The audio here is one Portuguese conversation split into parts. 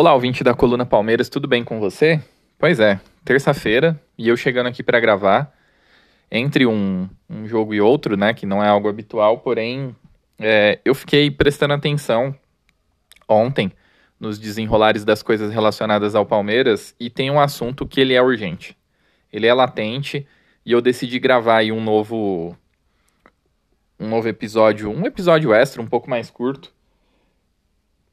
Olá, ouvinte da Coluna Palmeiras, tudo bem com você? Pois é, terça-feira e eu chegando aqui para gravar entre um, um, jogo e outro, né, que não é algo habitual, porém é, eu fiquei prestando atenção ontem nos desenrolares das coisas relacionadas ao Palmeiras e tem um assunto que ele é urgente, ele é latente e eu decidi gravar aí um novo um novo episódio, um episódio extra um pouco mais curto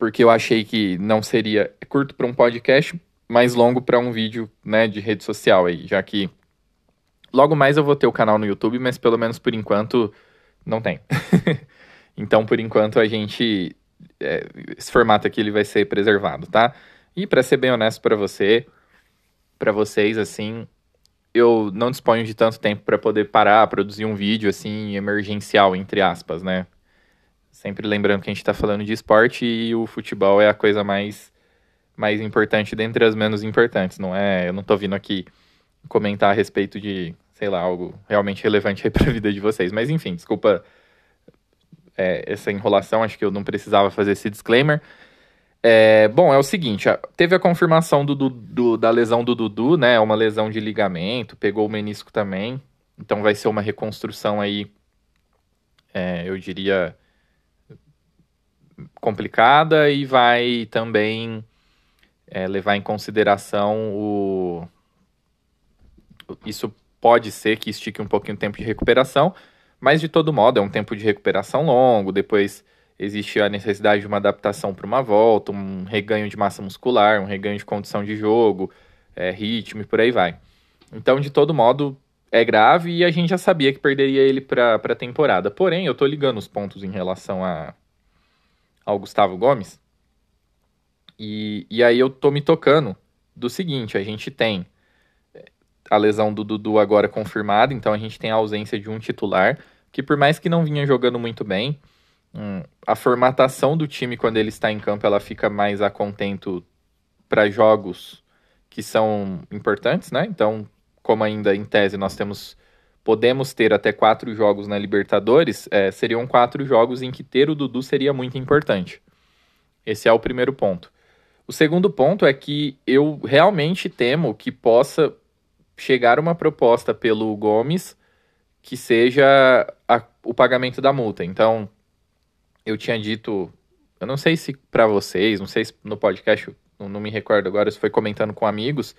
porque eu achei que não seria curto para um podcast, mais longo para um vídeo, né, de rede social aí, já que logo mais eu vou ter o canal no YouTube, mas pelo menos por enquanto não tem. então, por enquanto a gente é, esse formato aqui ele vai ser preservado, tá? E para ser bem honesto para você, para vocês assim, eu não disponho de tanto tempo para poder parar, produzir um vídeo assim emergencial entre aspas, né? Sempre lembrando que a gente está falando de esporte e o futebol é a coisa mais, mais importante dentre as menos importantes, não é? Eu não estou vindo aqui comentar a respeito de, sei lá, algo realmente relevante aí para a vida de vocês. Mas enfim, desculpa é, essa enrolação, acho que eu não precisava fazer esse disclaimer. É, bom, é o seguinte, teve a confirmação do, do, da lesão do Dudu, né? Uma lesão de ligamento, pegou o menisco também. Então vai ser uma reconstrução aí, é, eu diria, complicada e vai também é, levar em consideração o. Isso pode ser que estique um pouquinho o tempo de recuperação, mas de todo modo é um tempo de recuperação longo. Depois existe a necessidade de uma adaptação para uma volta, um reganho de massa muscular, um reganho de condição de jogo, é, ritmo e por aí vai. Então, de todo modo, é grave e a gente já sabia que perderia ele para a temporada. Porém, eu estou ligando os pontos em relação a, ao Gustavo Gomes. E, e aí eu tô me tocando do seguinte: a gente tem eh, a lesão do Dudu agora confirmada, então a gente tem a ausência de um titular, que por mais que não vinha jogando muito bem, hum, a formatação do time quando ele está em campo ela fica mais a contento para jogos que são importantes, né? Então, como ainda em tese nós temos podemos ter até quatro jogos na Libertadores, é, seriam quatro jogos em que ter o Dudu seria muito importante. Esse é o primeiro ponto. O segundo ponto é que eu realmente temo que possa chegar uma proposta pelo Gomes que seja a, o pagamento da multa. Então, eu tinha dito, eu não sei se para vocês, não sei se no podcast, não, não me recordo agora, se foi comentando com amigos,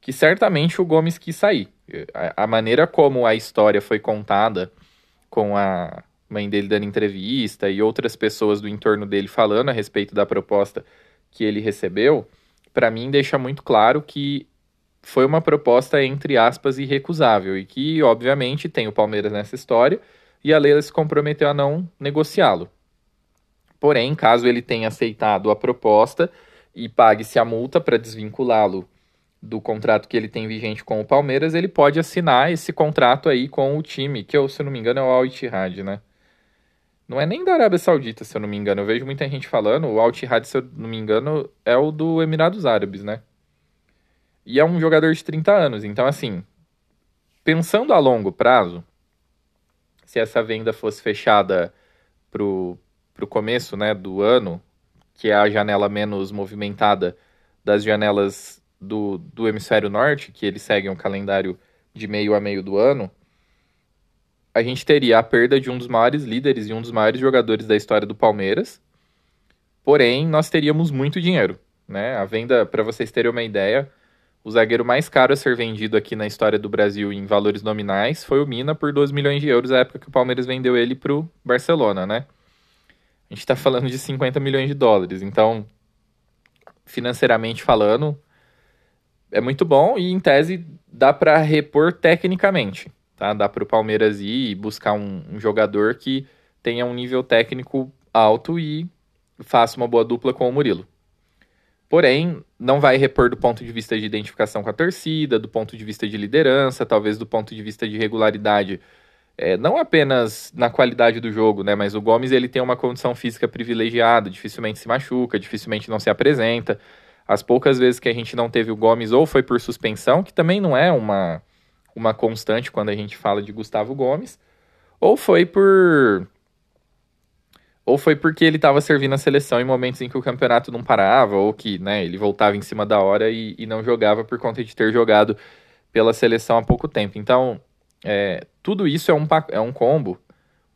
que certamente o Gomes quis sair. A, maneira como a história foi contada, com a mãe dele dando entrevista e outras pessoas do entorno dele falando a respeito da proposta que ele recebeu, para mim deixa muito claro que foi uma proposta, entre aspas, irrecusável e que, obviamente, tem o Palmeiras nessa história e a Leila se comprometeu a não negociá-lo. Porém, caso ele tenha aceitado a proposta e pague-se a multa para desvinculá-lo do contrato que ele tem vigente com o Palmeiras, ele pode assinar esse contrato aí com o time, que eu, se não me engano, é o Al Ittihad, né? Não é nem da Arábia Saudita, se eu não me engano. Eu vejo muita gente falando, o Al Ittihad, se eu não me engano, é o do Emirados Árabes, né? E é um jogador de 30 anos, então assim, pensando a longo prazo, se essa venda fosse fechada pro, pro começo, né, do ano, que é a janela menos movimentada das janelas do, do hemisfério norte, que eles seguem um calendário de meio a meio do ano, a gente teria a perda de um dos maiores líderes e um dos maiores jogadores da história do Palmeiras. Porém, nós teríamos muito dinheiro, né? A venda, para vocês terem uma ideia, o zagueiro mais caro a ser vendido aqui na história do Brasil em valores nominais foi o Mina por 2 milhões de euros, na época que o Palmeiras vendeu ele para o Barcelona, né? A gente está falando de 50 milhões de dólares. Então, financeiramente falando, é muito bom e, em tese, dá para repor tecnicamente. Tá? Dá para o Palmeiras ir e buscar um, um, jogador que tenha um nível técnico alto e faça uma boa dupla com o Murilo. Porém, não vai repor do ponto de vista de identificação com a torcida, do ponto de vista de liderança, talvez do ponto de vista de regularidade, é, não apenas na qualidade do jogo, né? Mas o Gomes ele tem uma condição física privilegiada, dificilmente se machuca, dificilmente não se apresenta. As poucas vezes que a gente não teve o Gomes ou foi por suspensão, que também não é uma, uma constante quando a gente fala de Gustavo Gomes, ou foi por ou foi porque ele estava servindo a seleção em momentos em que o campeonato não parava, ou que né, ele voltava em cima da hora e, e não jogava por conta de ter jogado pela seleção há pouco tempo. Então, é, tudo isso é um, é um combo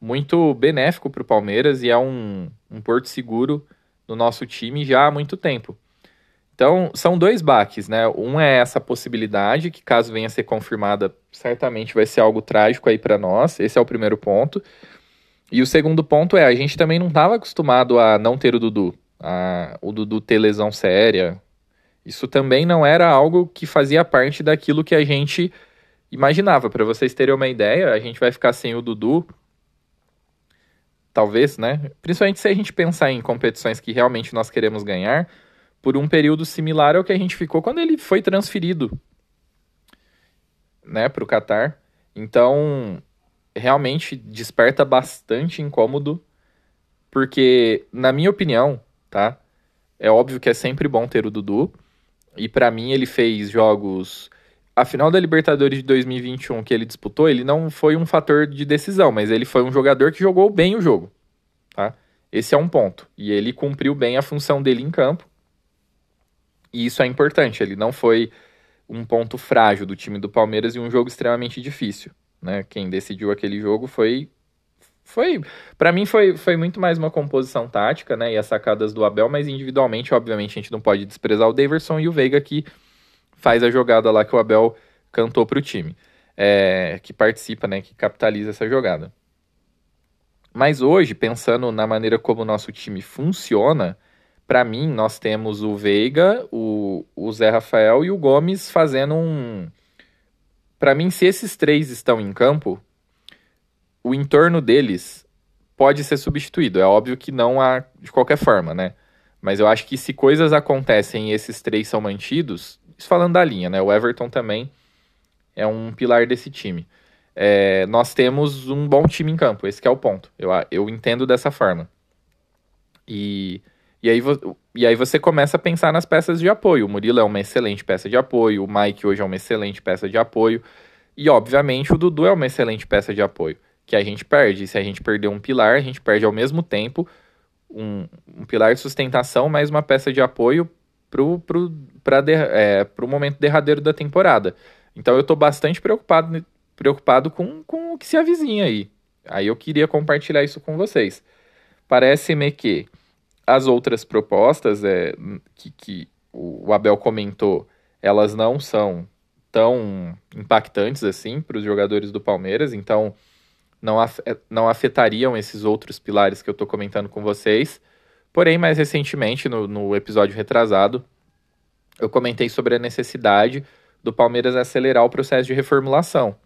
muito benéfico para o Palmeiras e é um, um porto seguro no nosso time já há muito tempo. Então, são dois baques, né? Um é essa possibilidade, que caso venha a ser confirmada, certamente vai ser algo trágico aí para nós. Esse é o primeiro ponto. E o segundo ponto é, a gente também não estava acostumado a não ter o Dudu. A, o Dudu ter lesão séria. Isso também não era algo que fazia parte daquilo que a gente imaginava. Para vocês terem uma ideia, a gente vai ficar sem o Dudu. Talvez, né? Principalmente se a gente pensar em competições que realmente nós queremos ganhar, por um período similar ao que a gente ficou quando ele foi transferido né, para o Qatar. Então, realmente desperta bastante incômodo, porque, na minha opinião, tá? É óbvio que é sempre bom ter o Dudu, e para mim ele fez jogos. A final da Libertadores de 2021 que ele disputou, ele não foi um fator de decisão, mas ele foi um jogador que jogou bem o jogo, tá? Esse é um ponto. E ele cumpriu bem a função dele em campo. E isso é importante. Ele não foi um ponto frágil do time do Palmeiras em um jogo extremamente difícil né? Quem decidiu aquele jogo foi foi para mim foi, foi muito mais uma composição tática, né? E as sacadas do Abel, mas individualmente, obviamente, a gente não pode desprezar o Daverson e o Veiga que faz a jogada lá que o Abel cantou para o time, é, que participa, né? Que capitaliza essa jogada. Mas hoje, pensando na maneira como o nosso time funciona, para mim nós temos o Veiga, o, o Zé Rafael e o Gomes fazendo um para mim, se esses três estão em campo, o entorno deles pode ser substituído. É óbvio que não há de qualquer forma, né? Mas eu acho que se coisas acontecem e esses três são mantidos, isso falando da linha, né? O Everton também é um pilar desse time. É, nós temos um bom time em campo, esse é o ponto. Eu, eu entendo dessa forma. E e aí, e aí você começa a pensar nas peças de apoio. O Murilo é uma excelente peça de apoio, o Mike hoje é uma excelente peça de apoio. E, obviamente, o Dudu é uma excelente peça de apoio, que a gente perde. Se a gente perder um pilar, a gente perde ao mesmo tempo um, um pilar de sustentação, mais uma peça de apoio pro, pro, pra de, é, pro momento derradeiro da temporada. Então eu estou bastante preocupado, preocupado com, com o que se avizinha aí. Aí eu queria compartilhar isso com vocês. Parece-me que as outras propostas é, que, que o Abel comentou, elas não são tão impactantes assim para os jogadores do Palmeiras, então não, af não afetariam esses outros pilares que eu estou comentando com vocês. Porém, mais recentemente, no, no episódio retrasado, eu comentei sobre a necessidade do Palmeiras acelerar o processo de reformulação.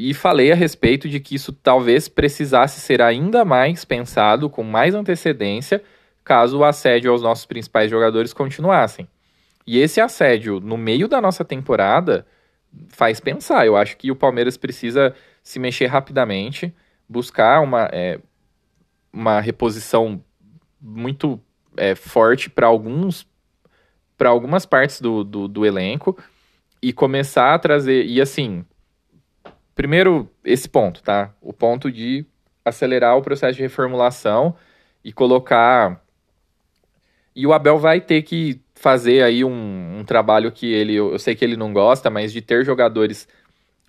E falei a respeito de que isso talvez precisasse ser ainda mais pensado com mais antecedência caso o assédio aos nossos principais jogadores continuassem. E esse assédio no meio da nossa temporada faz pensar. Eu acho que o Palmeiras precisa se mexer rapidamente, buscar uma, é, uma reposição muito é, forte para alguns para algumas partes do, do, do elenco e começar a trazer. E assim, Primeiro, esse ponto, tá? O ponto de acelerar o processo de reformulação e colocar. E o Abel vai ter que fazer aí um, um trabalho que ele, eu sei que ele não gosta, mas de ter jogadores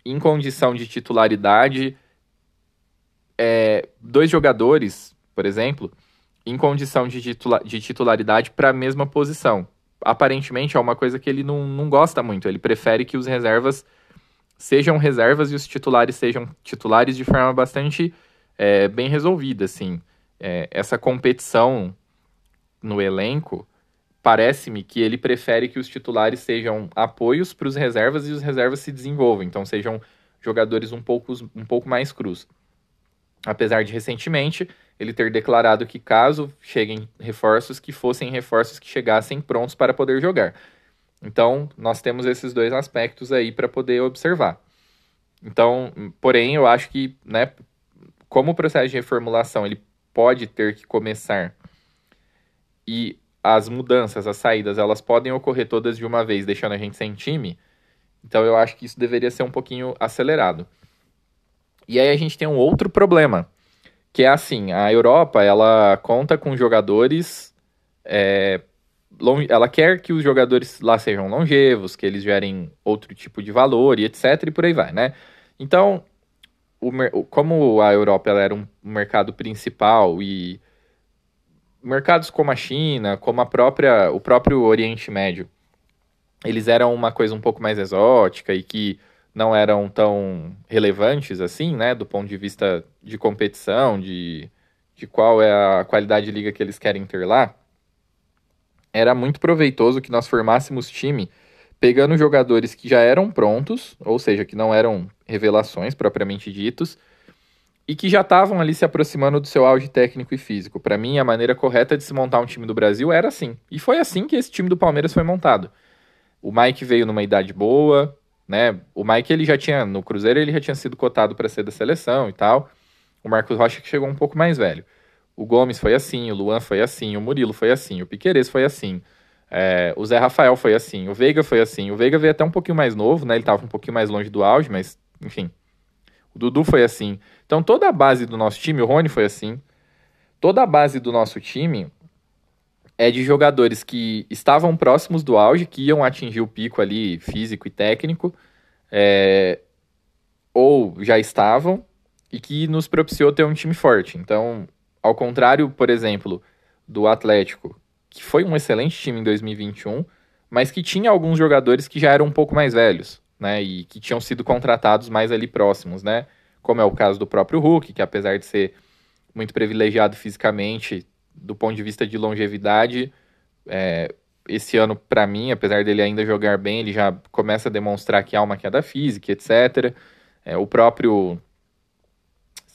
em condição de titularidade, é, dois jogadores, por exemplo, em condição de, titula, de titularidade para a mesma posição. Aparentemente é uma coisa que ele não, não gosta muito, ele prefere que os reservas sejam reservas e os titulares sejam titulares de forma bastante é, bem resolvida, assim. É, essa competição no elenco, parece-me que ele prefere que os titulares sejam apoios para os reservas e os reservas se desenvolvam, então sejam jogadores um pouco, um pouco mais crus. Apesar de recentemente ele ter declarado que caso cheguem reforços, que fossem reforços que chegassem prontos para poder jogar. Então, nós temos esses dois aspectos aí para poder observar. Então, porém, eu acho que, né, como o processo de reformulação ele pode ter que começar e as mudanças, as saídas, elas podem ocorrer todas de uma vez, deixando a gente sem time. Então, eu acho que isso deveria ser um pouquinho acelerado. E aí a gente tem um outro problema, que é assim, a Europa, ela conta com jogadores, é, ela quer que os jogadores lá sejam longevos, que eles gerem outro tipo de valor e etc, e por aí vai, né? Então, o, como a Europa era um mercado principal e mercados como a China, como a própria, o próprio Oriente Médio, eles eram uma coisa um pouco mais exótica e que não eram tão relevantes assim, né, do ponto de vista de competição, de, de qual é a qualidade de liga que eles querem ter lá, era muito proveitoso que nós formássemos time pegando jogadores que já eram prontos, ou seja, que não eram revelações propriamente ditos, e que já estavam ali se aproximando do seu auge técnico e físico. Para mim, a maneira correta de se montar um time do Brasil era assim. E foi assim que esse time do Palmeiras foi montado. O Mike veio numa idade boa, né? O Mike ele já tinha no Cruzeiro ele já tinha sido cotado para ser da seleção e tal. O Marcos Rocha que chegou um pouco mais velho. O Gomes foi assim, o Luan foi assim, o Murilo foi assim, o Piqueires foi assim. É, o Zé Rafael foi assim, o Veiga foi assim. O Veiga veio até um pouquinho mais novo, né? Ele estava um pouquinho mais longe do auge, mas enfim. O Dudu foi assim. Então toda a base do nosso time, o Rony foi assim. Toda a base do nosso time é de jogadores que estavam próximos do auge, que iam atingir o pico ali físico e técnico, é, ou já estavam, e que nos propiciou ter um time forte. Então, ao contrário, por exemplo, do Atlético, que foi um excelente time em 2021, mas que tinha alguns jogadores que já eram um pouco mais velhos, né, e que tinham sido contratados mais ali próximos, né, como é o caso do próprio Hulk, que apesar de ser muito privilegiado fisicamente, do ponto de vista de longevidade, é, esse ano, para mim, apesar dele ainda jogar bem, ele já começa a demonstrar que há uma queda física, etc. É, o próprio.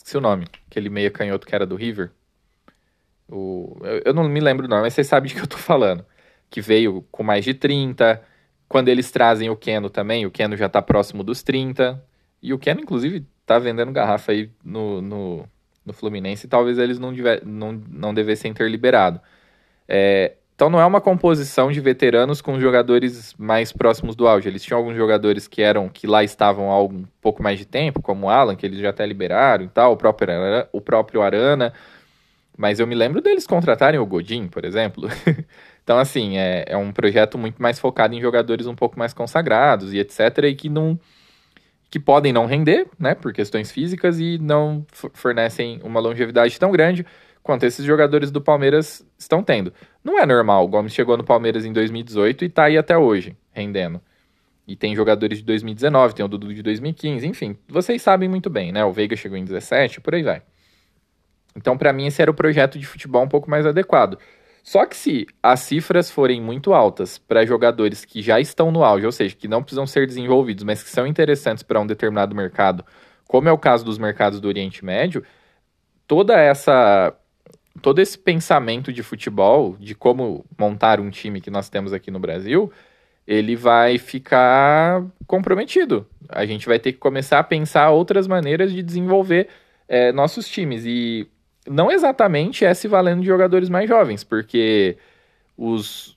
Esqueci o nome, aquele meia canhoto que era do River. O, eu, eu não me lembro o nome, mas vocês sabem de que eu tô falando. Que veio com mais de 30. Quando eles trazem o Keno também, o Keno já tá próximo dos 30. E o Keno, inclusive, tá vendendo garrafa aí no, no, no Fluminense, talvez eles não, diver, não, não devessem ter liberado. É, então não é uma composição de veteranos com jogadores mais próximos do auge. Eles tinham alguns jogadores que eram que lá estavam há um pouco mais de tempo, como o Alan, que eles já até liberaram e tal, o próprio, o próprio Arana. Mas eu me lembro deles contratarem o Godin, por exemplo. então, assim, é, é um projeto muito mais focado em jogadores um pouco mais consagrados e etc. E que não que podem não render, né, por questões físicas e não fornecem uma longevidade tão grande quanto esses jogadores do Palmeiras estão tendo. Não é normal, o Gomes chegou no Palmeiras em 2018 e tá aí até hoje, rendendo. E tem jogadores de 2019, tem o Dudu de 2015, enfim, vocês sabem muito bem, né? O Veiga chegou em 17, por aí vai. Então, para mim, esse era o projeto de futebol um pouco mais adequado. Só que se as cifras forem muito altas para jogadores que já estão no auge, ou seja, que não precisam ser desenvolvidos, mas que são interessantes para um determinado mercado, como é o caso dos mercados do Oriente Médio, toda essa todo esse pensamento de futebol, de como montar um time que nós temos aqui no Brasil, ele vai ficar comprometido. A gente vai ter que começar a pensar outras maneiras de desenvolver é, nossos times. E não exatamente é se valendo de jogadores mais jovens, porque os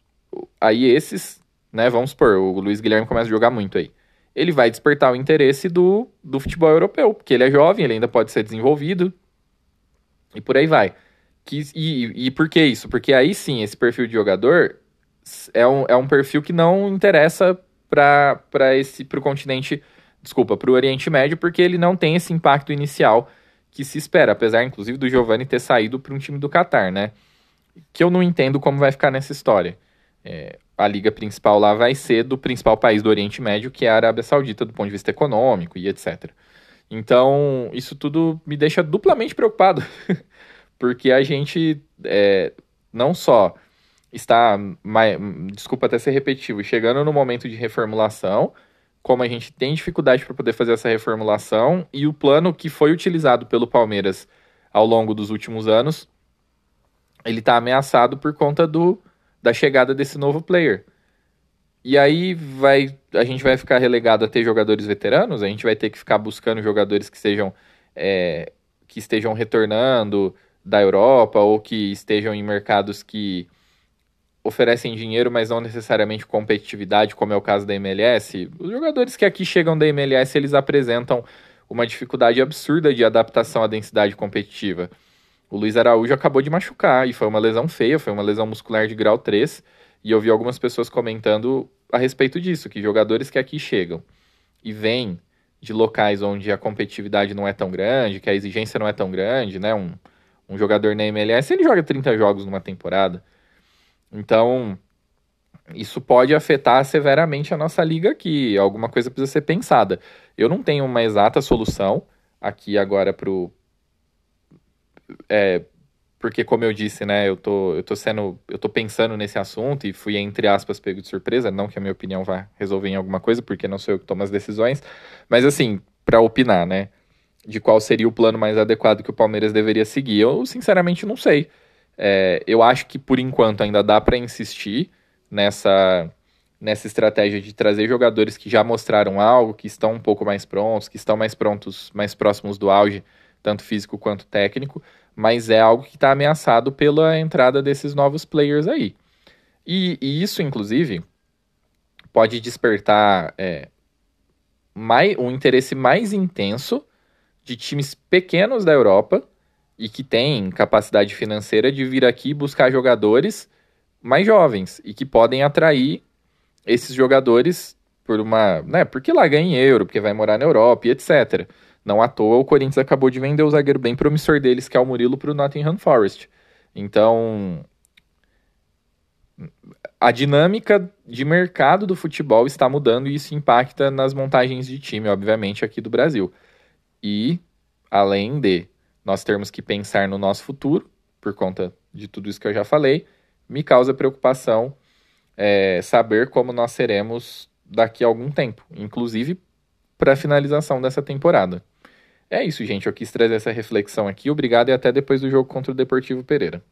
aí esses, né, vamos supor, o Luiz Guilherme começa a jogar muito aí. Ele vai despertar o interesse do, do futebol europeu, porque ele é jovem, ele ainda pode ser desenvolvido e por aí vai. Que, e, e por que isso? Porque aí sim, esse perfil de jogador é um, é um perfil que não interessa para o continente, desculpa, para o Oriente Médio, porque ele não tem esse impacto inicial que se espera, apesar inclusive do Giovani ter saído para um time do Catar, né? Que eu não entendo como vai ficar nessa história. É, a liga principal lá vai ser do principal país do Oriente Médio, que é a Arábia Saudita, do ponto de vista econômico e etc. Então, isso tudo me deixa duplamente preocupado, porque a gente é, não só está, desculpa até ser repetitivo, chegando no momento de reformulação, como a gente tem dificuldade para poder fazer essa reformulação e o plano que foi utilizado pelo Palmeiras ao longo dos últimos anos, ele está ameaçado por conta do, da chegada desse novo player. E aí vai, a gente vai ficar relegado a ter jogadores veteranos, a gente vai ter que ficar buscando jogadores que sejam é, que estejam retornando da Europa ou que estejam em mercados que oferecem dinheiro, mas não necessariamente competitividade, como é o caso da MLS, os jogadores que aqui chegam da MLS, eles apresentam uma dificuldade absurda de adaptação à densidade competitiva. O Luiz Araújo acabou de machucar e foi uma lesão feia, foi uma lesão muscular de grau 3. E eu vi algumas pessoas comentando a respeito disso, que jogadores que aqui chegam e vêm de locais onde a competitividade não é tão grande, que a exigência não é tão grande, né? Um, um jogador na MLS, ele joga 30 jogos numa temporada. Então, isso pode afetar severamente a nossa liga aqui. Alguma coisa precisa ser pensada. Eu não tenho uma exata solução aqui agora pro. É, porque como eu disse, né, eu tô, eu tô sendo, eu tô pensando nesse assunto e fui entre aspas pego de surpresa, não que a minha opinião vá resolver em alguma coisa, porque não sou eu que tomo as decisões, mas assim, para opinar, né, de qual seria o plano mais adequado que o Palmeiras deveria seguir, eu sinceramente não sei. É, eu acho que por enquanto ainda dá para insistir nessa nessa estratégia de trazer jogadores que já mostraram algo, que estão um pouco mais prontos, que estão mais prontos, mais próximos do auge, tanto físico quanto técnico, mas é algo que está ameaçado pela entrada desses novos players aí. E, e isso, inclusive, pode despertar é, mais, um interesse mais intenso de times pequenos da Europa e que têm capacidade financeira de vir aqui buscar jogadores mais jovens e que podem atrair esses jogadores por uma. Né, porque lá ganha em euro, porque vai morar na Europa e etc. Não à toa o Corinthians acabou de vender o zagueiro bem promissor deles, que é o Murilo, para o Nottingham Forest. Então, a dinâmica de mercado do futebol está mudando e isso impacta nas montagens de time, obviamente, aqui do Brasil. E, além de nós termos que pensar no nosso futuro, por conta de tudo isso que eu já falei, me causa preocupação é, saber como nós seremos daqui a algum tempo, inclusive para a finalização dessa temporada. É isso, gente. Eu quis trazer essa reflexão aqui. Obrigado e até depois do jogo contra o Deportivo Pereira.